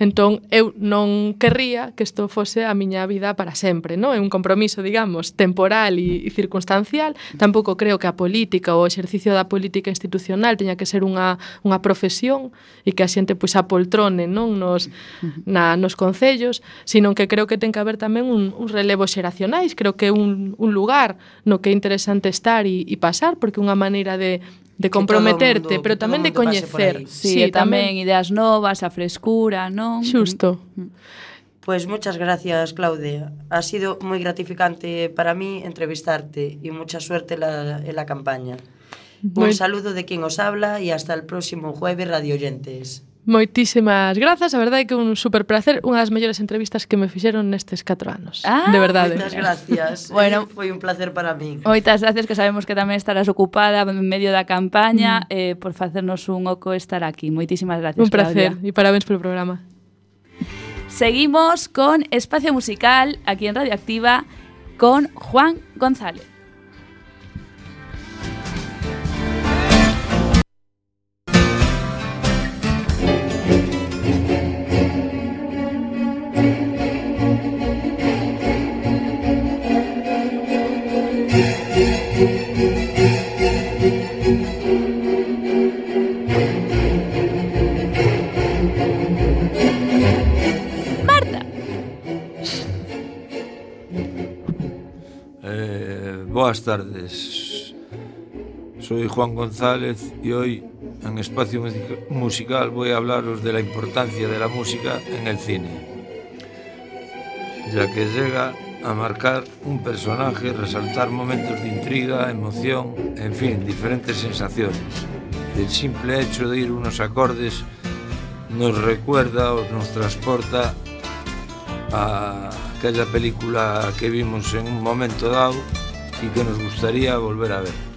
Entón, eu non querría que isto fose a miña vida para sempre, non? É un compromiso, digamos, temporal e, e circunstancial. Tampouco creo que a política ou o exercicio da política institucional teña que ser unha, unha profesión e que a xente pois apoltrone, non? Nos, na, nos concellos, sino que creo que ten que haber tamén un, un relevo xeracionais. Creo que é un, un lugar no que é interesante estar e, e pasar, porque unha maneira de de comprometerte, mundo, pero tamén de coñecer. Sí, sí, tamén ideas novas, a frescura, non? Xusto. Pois mm. pues muchas gracias, Claudia. Ha sido moi gratificante para mí entrevistarte e mucha suerte la, en la campaña. Muy... Un saludo de quien os habla y hasta el próximo jueves, Radio Oyentes. Moitísimas grazas, a verdade é que un super placer, unha das mellores entrevistas que me fixeron nestes 4 anos. Ah, de verdade. Moitas gracias. bueno, foi un placer para mí. Moitas gracias que sabemos que tamén estarás ocupada en medio da campaña mm. eh, por facernos un oco estar aquí. Moitísimas gracias. Un placer e parabéns polo programa. Seguimos con Espacio Musical aquí en Radioactiva con Juan González. Boas tardes. Soy Juan González y hoy en Espacio Musical voy a hablaros de la importancia de la música en el cine, ya que llega a marcar un personaje, resaltar momentos de intriga, emoción, en fin, diferentes sensaciones. El simple hecho de ir unos acordes nos recuerda o nos transporta a aquella película que vimos en un momento dado y que nos gustaría volver a ver.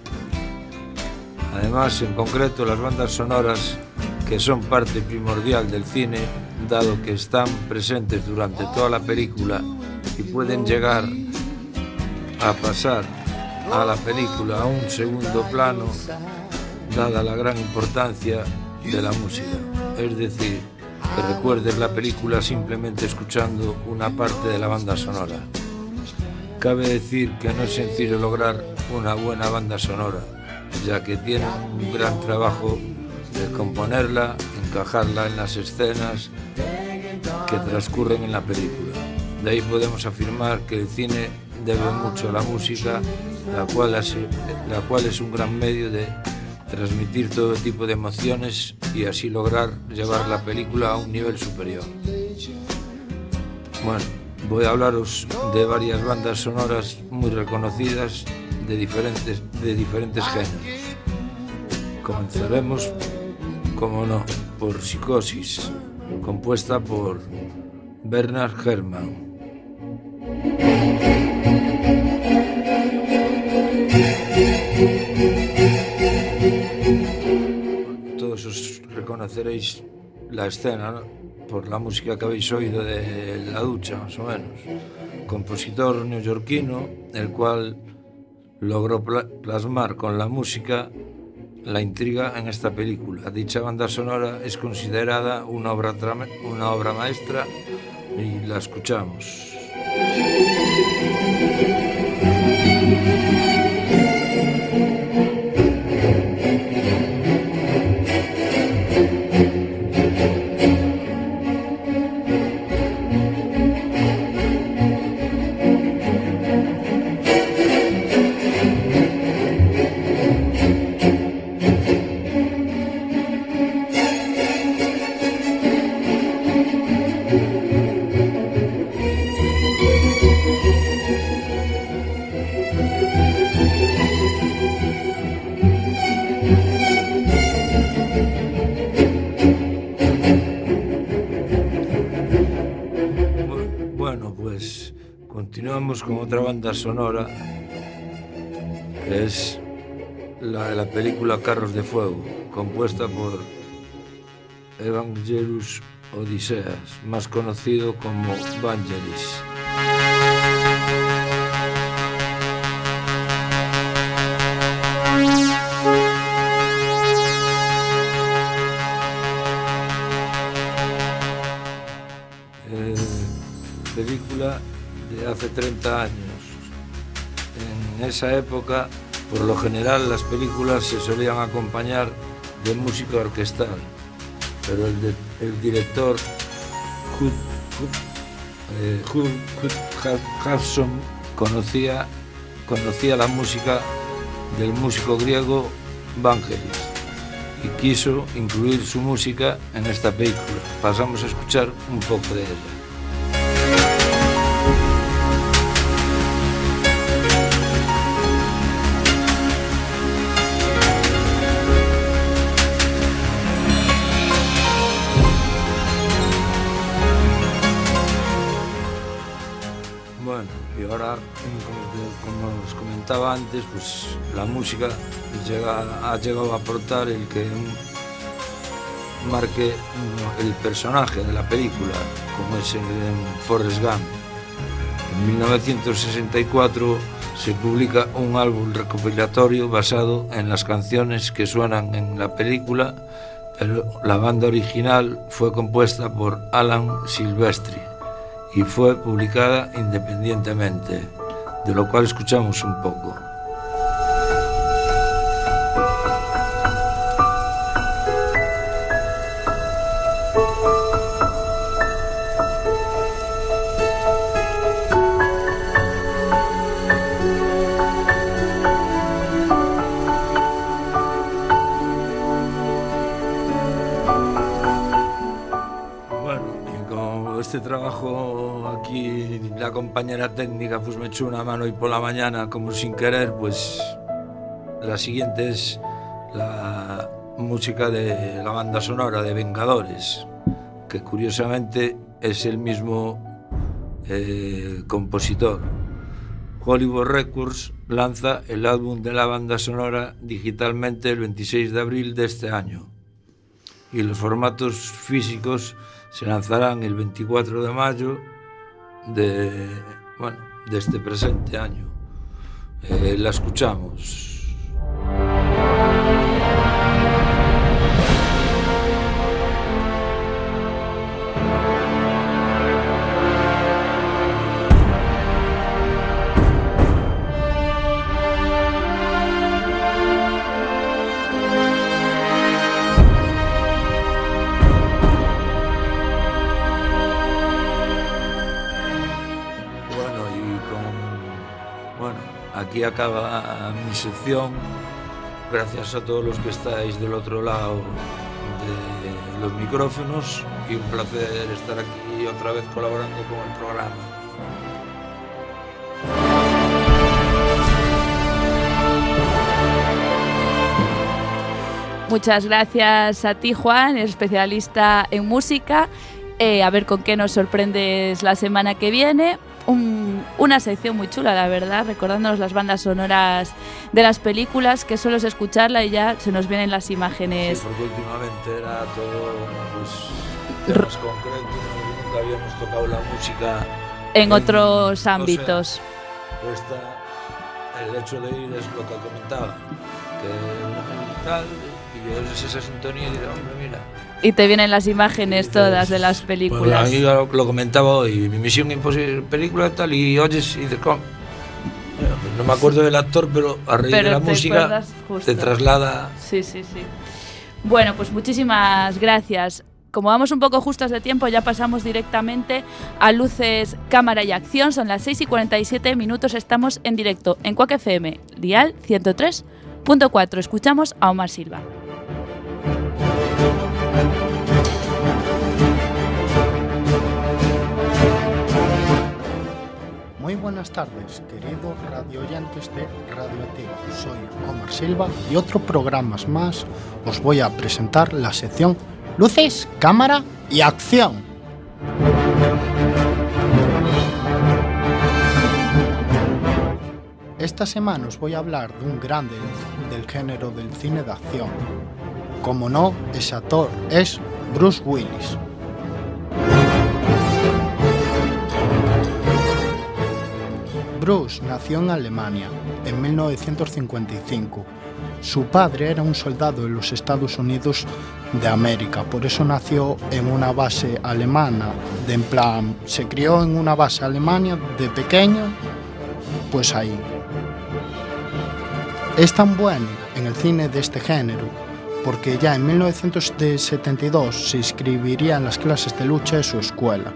Además, en concreto, las bandas sonoras que son parte primordial del cine, dado que están presentes durante toda la película y pueden llegar a pasar a la película a un segundo plano, dada la gran importancia de la música. Es decir, que recuerdes la película simplemente escuchando una parte de la banda sonora. Cabe decir que no es sencillo lograr una buena banda sonora, ya que tiene un gran trabajo de componerla, encajarla en las escenas que transcurren en la película. De ahí podemos afirmar que el cine debe mucho a la música, la cual, la cual es un gran medio de transmitir todo tipo de emociones y así lograr llevar la película a un nivel superior. Bueno, voy a hablaros de varias bandas sonoras muy reconocidas de diferentes, de diferentes géneros. Comenzaremos, como no, por Psicosis, compuesta por Bernard Herrmann. Todos os reconoceréis la escena ¿no? Por la música que habéis oído de La Ducha, más o menos. Compositor neoyorquino, el cual logró pla- plasmar con la música la intriga en esta película. Dicha banda sonora es considerada una obra, una obra maestra y la escuchamos. con otra banda sonora que es la de la película Carros de Fuego, compuesta por Evangelus Odiseas, más conocido como Vangelis. Hace 30 años. En esa época, por lo general, las películas se solían acompañar de música orquestal, pero el, director Hud, Hud- eh, conocía, conocía la música del músico griego Vangelis y quiso incluir su música en esta película. Pasamos a escuchar un poco de ella. Antes, pues la música ha llegado a aportar el que marque el personaje de la película, como es en Forrest Gump. En 1964 se publica un álbum recopilatorio basado en las canciones que suenan en la película, pero la banda original fue compuesta por Alan Silvestri y fue publicada independientemente, de lo cual escuchamos un poco. Compañera técnica, pues me echó una mano y por la mañana, como sin querer, pues la siguiente es la música de la banda sonora de Vengadores, que curiosamente es el mismo eh, compositor. Hollywood Records lanza el álbum de la banda sonora digitalmente el 26 de abril de este año y los formatos físicos se lanzarán el 24 de mayo de, bueno, deste presente año. Eh, la escuchamos aquí acaba mi sección. Gracias a todos los que estáis del otro lado de los micrófonos y un placer estar aquí otra vez colaborando con el programa. Muchas gracias a ti, Juan, especialista en música. Eh, a ver con qué nos sorprendes la semana que viene. Un- una sección muy chula, la verdad, recordándonos las bandas sonoras de las películas, que solo es escucharla y ya se nos vienen las imágenes. Sí, porque últimamente era todo pues, temas concretos, nunca habíamos tocado la música En o otros sea, ámbitos. pues está el hecho de ir es lo que comentaba, que una tal, y oyes esa sintonía y dices, hombre, mira. Y te vienen las imágenes todas de las Pues películas. ahí lo, lo comentaba hoy, mi misión imposible, película tal, y oyes y pues no me acuerdo del actor, pero a raíz Pero de la te música te traslada Sí, sí, sí. Bueno, pues muchísimas gracias. Como vamos un poco justos de tiempo, ya pasamos directamente a luces, cámara y acción. Son las 6 y 47 minutos. Estamos en directo en Cuac FM, Dial 103.4. Escuchamos a Omar Silva. Muy buenas tardes, queridos radio oyentes de Radio Activa. Soy Omar Silva y otro programas más os voy a presentar la sección Luces, Cámara y Acción. Esta semana os voy a hablar de un grande del género del cine de acción. Como no, ese actor es Bruce Willis. Bruce nació en Alemania en 1955. Su padre era un soldado en los Estados Unidos de América, por eso nació en una base alemana, de en plan, se crió en una base alemana de pequeño, pues ahí. Es tan bueno en el cine de este género, porque ya en 1972 se inscribiría en las clases de lucha de su escuela.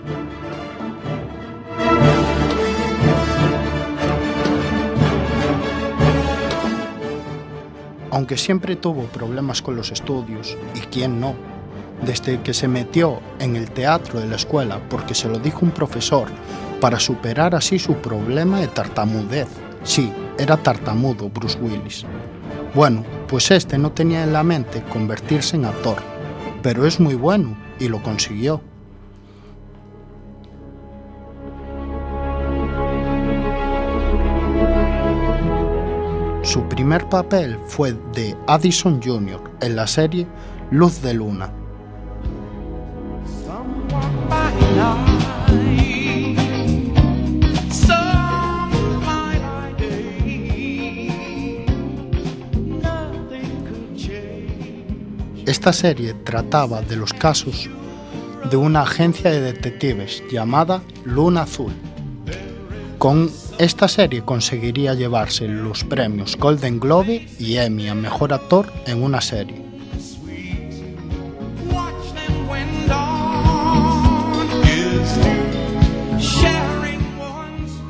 aunque siempre tuvo problemas con los estudios, y quién no, desde que se metió en el teatro de la escuela porque se lo dijo un profesor para superar así su problema de tartamudez. Sí, era tartamudo Bruce Willis. Bueno, pues este no tenía en la mente convertirse en actor, pero es muy bueno y lo consiguió. Su primer papel fue de Addison Jr. en la serie Luz de Luna. Esta serie trataba de los casos de una agencia de detectives llamada Luna Azul. Con esta serie conseguiría llevarse los premios Golden Globe y Emmy a Mejor Actor en una serie.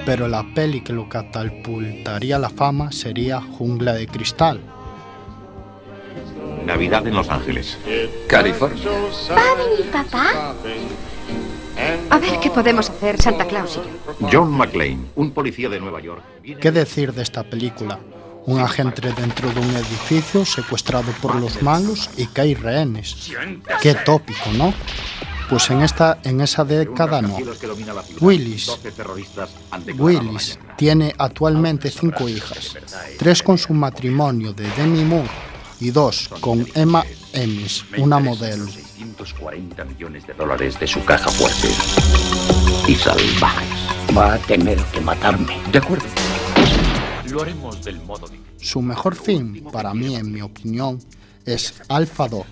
Pero la peli que lo catapultaría a la fama sería Jungla de Cristal. Navidad en Los Ángeles. California. ¿Va a venir papá? A ver qué podemos hacer, Santa Claus y yo. John McClane, un policía de Nueva York. ¿Qué decir de esta película? Un agente dentro de un edificio secuestrado por los malos y que hay rehenes. Qué tópico, ¿no? Pues en esta, en esa década no. Willis, Willis tiene actualmente cinco hijas, tres con su matrimonio de Demi Moore y dos con Emma Emis, una modelo. 640 millones de dólares de su caja fuerte. Y salvajes. Va a tener que matarme. De acuerdo. Lo haremos del modo de... Su mejor film, para mí, en mi opinión, es Alpha 2.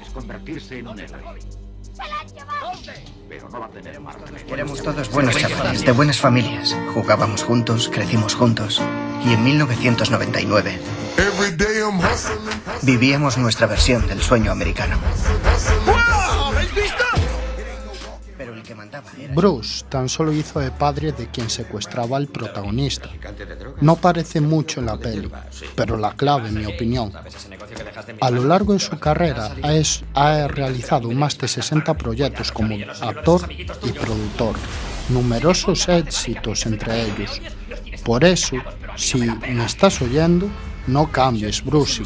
Pero no va a tener más remedio. Éramos todos buenos chavales, de buenas familias. Jugábamos juntos, crecimos juntos. Y en 1999 vivíamos nuestra versión del sueño americano. Pero el que mandaba era... Bruce tan solo hizo de padre de quien secuestraba al protagonista. No parece mucho en la peli, pero la clave, en mi opinión. A lo largo de su carrera ha, es- ha realizado más de 60 proyectos como actor y productor, numerosos éxitos entre ellos. Por eso, si me estás oyendo, no cambies, Brucey.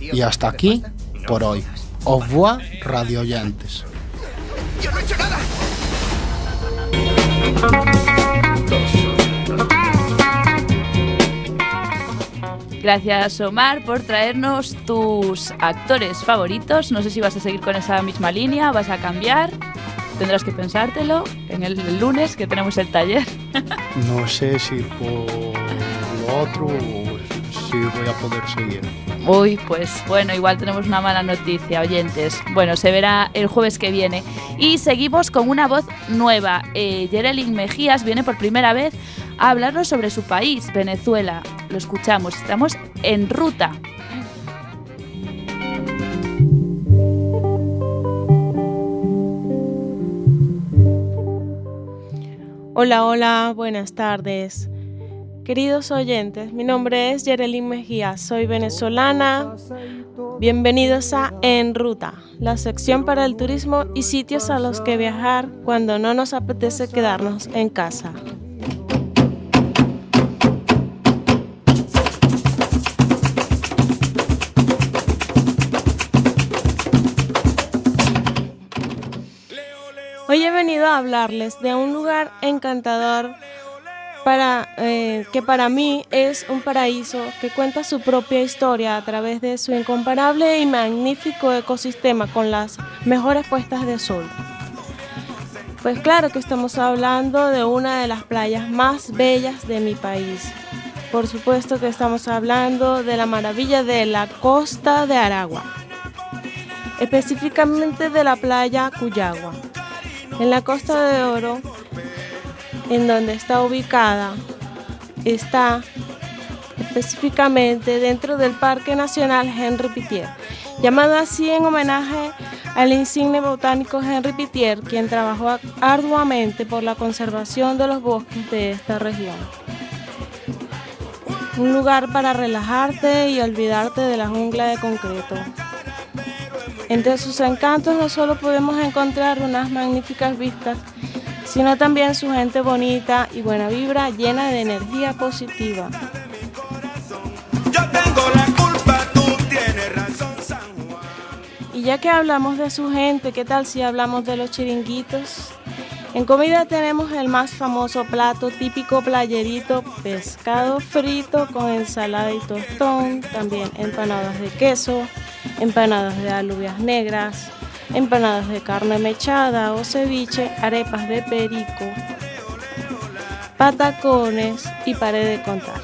Y hasta aquí, por hoy. Au revoir, radio oyentes. Gracias, Omar, por traernos tus actores favoritos. No sé si vas a seguir con esa misma línea, vas a cambiar. Tendrás que pensártelo en el, lunes que tenemos el taller. No sé si por lo otro si voy a poder seguir. Uy, pues bueno, igual tenemos una mala noticia, oyentes. Bueno, se verá el jueves que viene. Y seguimos con una voz nueva. Eh, Mejías viene por primera vez a hablarnos sobre su país, Venezuela. Lo escuchamos, estamos en ruta. Hola, hola, buenas tardes. Queridos oyentes, mi nombre es Yerelin Mejía, soy venezolana. Bienvenidos a En Ruta, la sección para el turismo y sitios a los que viajar cuando no nos apetece quedarnos en casa. Hoy he venido a hablarles de un lugar encantador eh, que para mí es un paraíso que cuenta su propia historia a través de su incomparable y magnífico ecosistema con las mejores puestas de sol. Pues claro que estamos hablando de una de las playas más bellas de mi país. Por supuesto que estamos hablando de la maravilla de la costa de Aragua, específicamente de la playa Cuyagua. En la Costa de Oro, en donde está ubicada, está específicamente dentro del Parque Nacional Henry Pittier, llamado así en homenaje al insigne botánico Henry Pittier, quien trabajó arduamente por la conservación de los bosques de esta región. Un lugar para relajarte y olvidarte de la jungla de concreto. Entre sus encantos no solo podemos encontrar unas magníficas vistas, sino también su gente bonita y buena vibra llena de energía positiva. Y ya que hablamos de su gente, ¿qué tal si hablamos de los chiringuitos? En comida tenemos el más famoso plato típico playerito, pescado frito con ensalada y tostón, también empanadas de queso, empanadas de alubias negras, empanadas de carne mechada o ceviche, arepas de perico, patacones y pared de contar.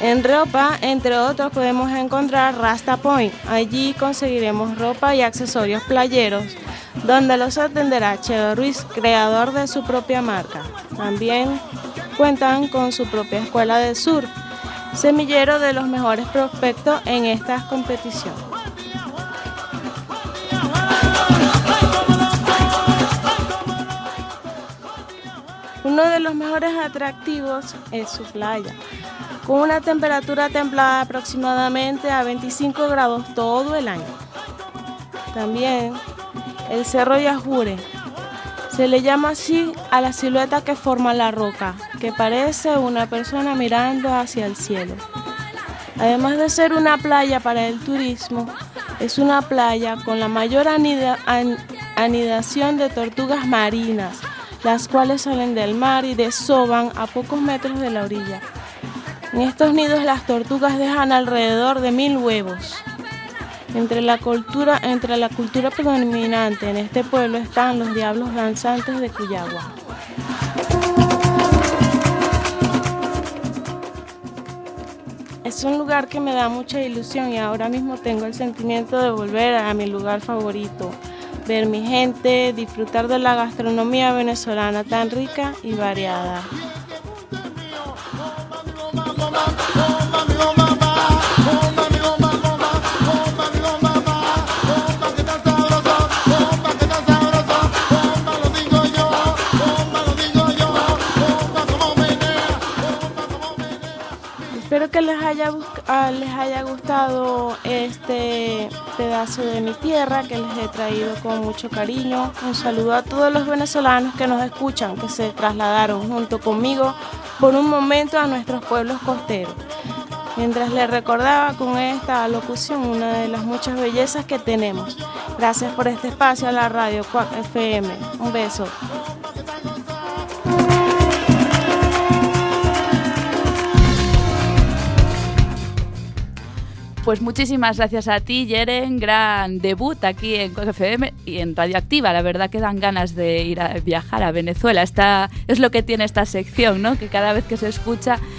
En ropa, entre otros, podemos encontrar Rasta Point. Allí conseguiremos ropa y accesorios playeros, donde los atenderá Cheo Ruiz, creador de su propia marca. También cuentan con su propia escuela de surf, semillero de los mejores prospectos en esta competición. Uno de los mejores atractivos es su playa, con una temperatura templada aproximadamente a 25 grados todo el año. También el Cerro Yajure, Se le llama así a la silueta que forma la roca, que parece una persona mirando hacia el cielo. Además de ser una playa para el turismo, es una playa con la mayor anida- an- anidación de tortugas marinas, las cuales salen del mar y desoban a pocos metros de la orilla. En estos nidos las tortugas dejan alrededor de mil huevos. Entre la cultura, entre la cultura predominante en este pueblo están los diablos danzantes de Cuyagua. Es un lugar que me da mucha ilusión y ahora mismo tengo el sentimiento de volver a mi lugar favorito, ver mi gente, disfrutar de la gastronomía venezolana tan rica y variada. Espero que les haya, ah, les haya gustado este pedazo de mi tierra que les he traído con mucho cariño. Un saludo a todos los venezolanos que nos escuchan, que se trasladaron junto conmigo por un momento a nuestros pueblos costeros. Mientras les recordaba con esta locución una de las muchas bellezas que tenemos. Gracias por este espacio a la radio Cuac FM. Un beso. Pues muchísimas gracias a ti, Yeren. Gran debut aquí en Quack FM y en Radioactiva. La verdad que dan ganas de ir a viajar a Venezuela. Esta, es lo que tiene esta sección, ¿no? Que cada vez que se escucha